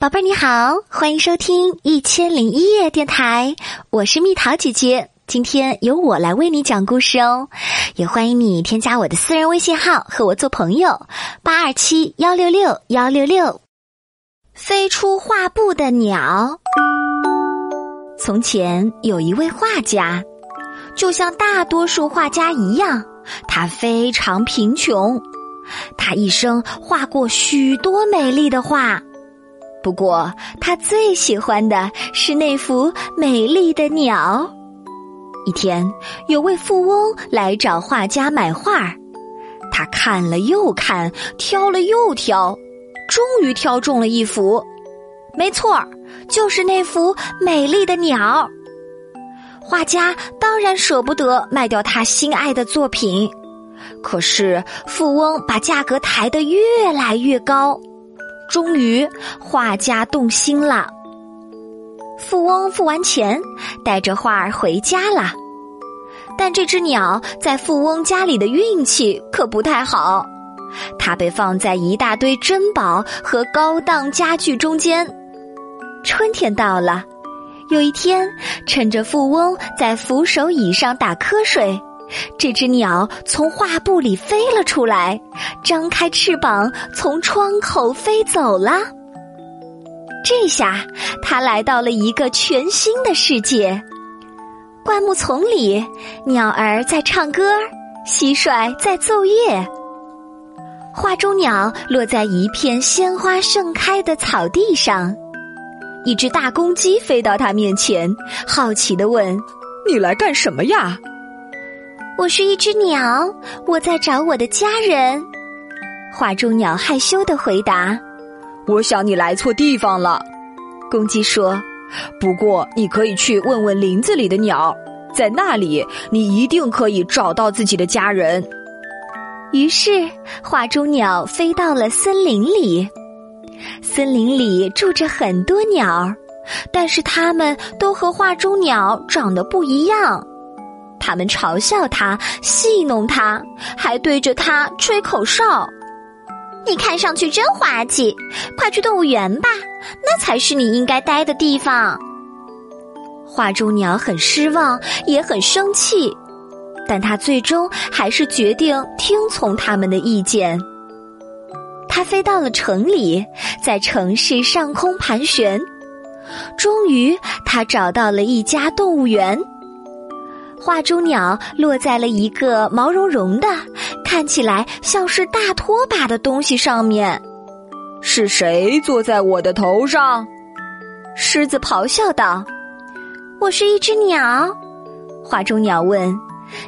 宝贝你好，欢迎收听《一千零一夜》电台，我是蜜桃姐姐。今天由我来为你讲故事哦，也欢迎你添加我的私人微信号和我做朋友，八二七幺六六幺六六。飞出画布的鸟。从前有一位画家，就像大多数画家一样，他非常贫穷。他一生画过许多美丽的画，不过他最喜欢的是那幅美丽的鸟。一天，有位富翁来找画家买画，他看了又看，挑了又挑，终于挑中了一幅。没错，就是那幅美丽的鸟。画家当然舍不得卖掉他心爱的作品，可是富翁把价格抬得越来越高，终于画家动心了。富翁付完钱，带着画儿回家了。但这只鸟在富翁家里的运气可不太好，它被放在一大堆珍宝和高档家具中间。春天到了，有一天，趁着富翁在扶手椅上打瞌睡，这只鸟从画布里飞了出来，张开翅膀从窗口飞走了。这下，它来到了一个全新的世界。灌木丛里，鸟儿在唱歌，蟋蟀在奏乐。画中鸟落在一片鲜花盛开的草地上，一只大公鸡飞到它面前，好奇的问：“你来干什么呀？”“我是一只鸟，我在找我的家人。”画中鸟害羞的回答。“我想你来错地方了。”公鸡说。不过，你可以去问问林子里的鸟，在那里你一定可以找到自己的家人。于是，画中鸟飞到了森林里。森林里住着很多鸟，但是它们都和画中鸟长得不一样。他们嘲笑他，戏弄他，还对着他吹口哨。你看上去真滑稽，快去动物园吧，那才是你应该待的地方。画中鸟很失望，也很生气，但他最终还是决定听从他们的意见。他飞到了城里，在城市上空盘旋，终于他找到了一家动物园。画中鸟落在了一个毛茸茸的。看起来像是大拖把的东西上面，是谁坐在我的头上？狮子咆哮道：“我是一只鸟。”画中鸟问：“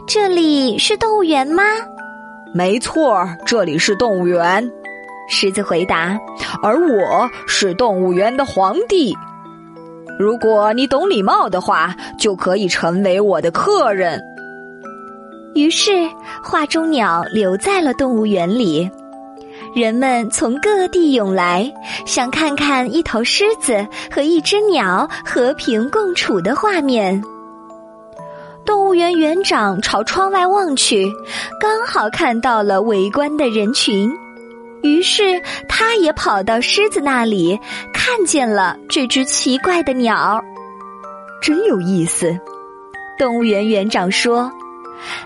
这里是动物园吗？”“没错，这里是动物园。”狮子回答。“而我是动物园的皇帝。如果你懂礼貌的话，就可以成为我的客人。”于是，画中鸟留在了动物园里。人们从各地涌来，想看看一头狮子和一只鸟和平共处的画面。动物园园长朝窗外望去，刚好看到了围观的人群，于是他也跑到狮子那里，看见了这只奇怪的鸟。真有意思，动物园园长说。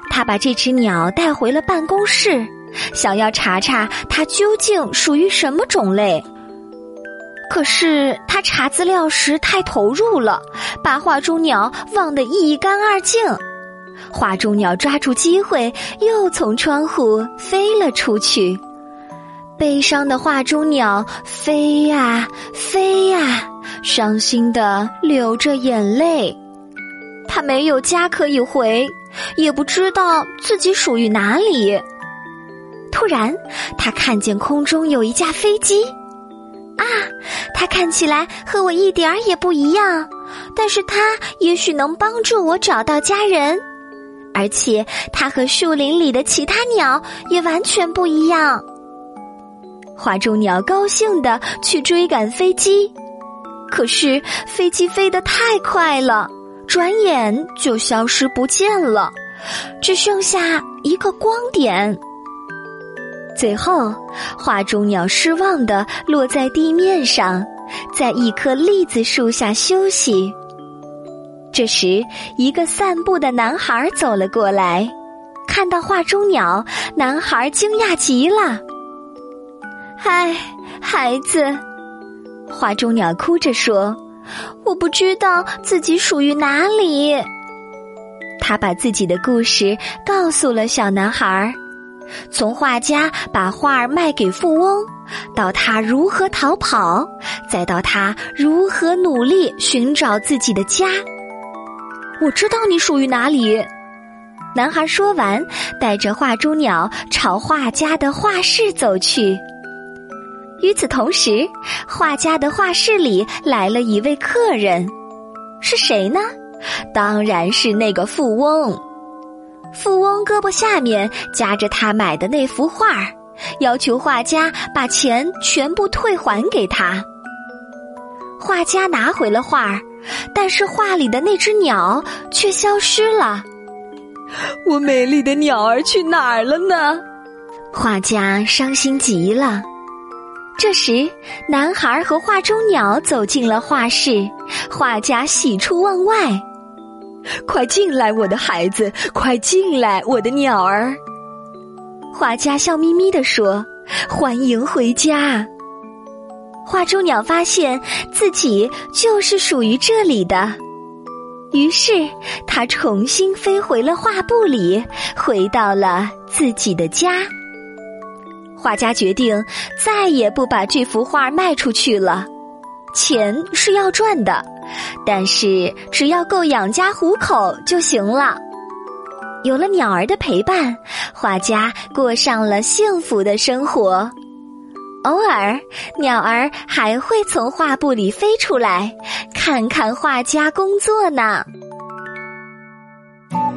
他把这只鸟带回了办公室，想要查查它究竟属于什么种类。可是他查资料时太投入了，把画中鸟忘得一干二净。画中鸟抓住机会，又从窗户飞了出去。悲伤的画中鸟飞呀飞呀，伤心的流着眼泪。他没有家可以回。也不知道自己属于哪里。突然，他看见空中有一架飞机，啊，它看起来和我一点儿也不一样，但是它也许能帮助我找到家人，而且它和树林里的其他鸟也完全不一样。画中鸟高兴的去追赶飞机，可是飞机飞得太快了。转眼就消失不见了，只剩下一个光点。最后，画中鸟失望的落在地面上，在一棵栗子树下休息。这时，一个散步的男孩走了过来，看到画中鸟，男孩惊讶极了。嗨，孩子，画中鸟哭着说：“我不知道自己属于哪里。”他把自己的故事告诉了小男孩儿，从画家把画儿卖给富翁，到他如何逃跑，再到他如何努力寻找自己的家。我知道你属于哪里。男孩说完，带着画中鸟朝画家的画室走去。与此同时，画家的画室里来了一位客人，是谁呢？当然是那个富翁。富翁胳膊下面夹着他买的那幅画，要求画家把钱全部退还给他。画家拿回了画。但是画里的那只鸟却消失了，我美丽的鸟儿去哪儿了呢？画家伤心极了。这时，男孩和画中鸟走进了画室，画家喜出望外：“快进来，我的孩子，快进来，我的鸟儿。”画家笑眯眯地说：“欢迎回家。”画中鸟发现自己就是属于这里的，于是它重新飞回了画布里，回到了自己的家。画家决定再也不把这幅画卖出去了，钱是要赚的，但是只要够养家糊口就行了。有了鸟儿的陪伴，画家过上了幸福的生活。偶尔，鸟儿还会从画布里飞出来，看看画家工作呢。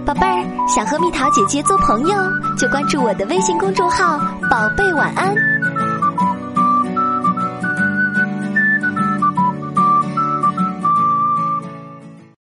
宝贝儿，想和蜜桃姐姐做朋友，就关注我的微信公众号“宝贝晚安”。